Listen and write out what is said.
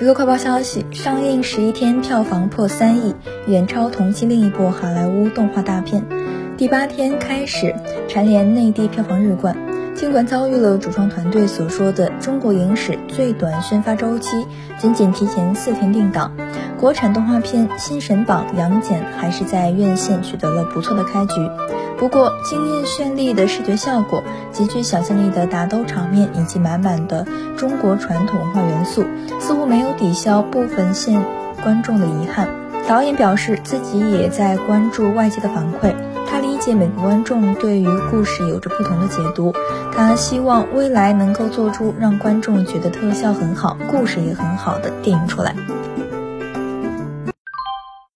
娱乐快报消息：上映十一天票房破三亿，远超同期另一部好莱坞动画大片。第八天开始蝉联内地票房日冠。尽管遭遇了主创团队所说的中国影史最短宣发周期，仅仅提前四天定档，国产动画片《新神榜》杨戬还是在院线取得了不错的开局。不过，惊艳绚丽的视觉效果、极具想象力的打斗场面以及满满的中国传统文化元素，似乎没有抵消部分线观众的遗憾。导演表示自己也在关注外界的反馈，他理解每个观众对于故事有着不同的解读，他希望未来能够做出让观众觉得特效很好、故事也很好的电影出来。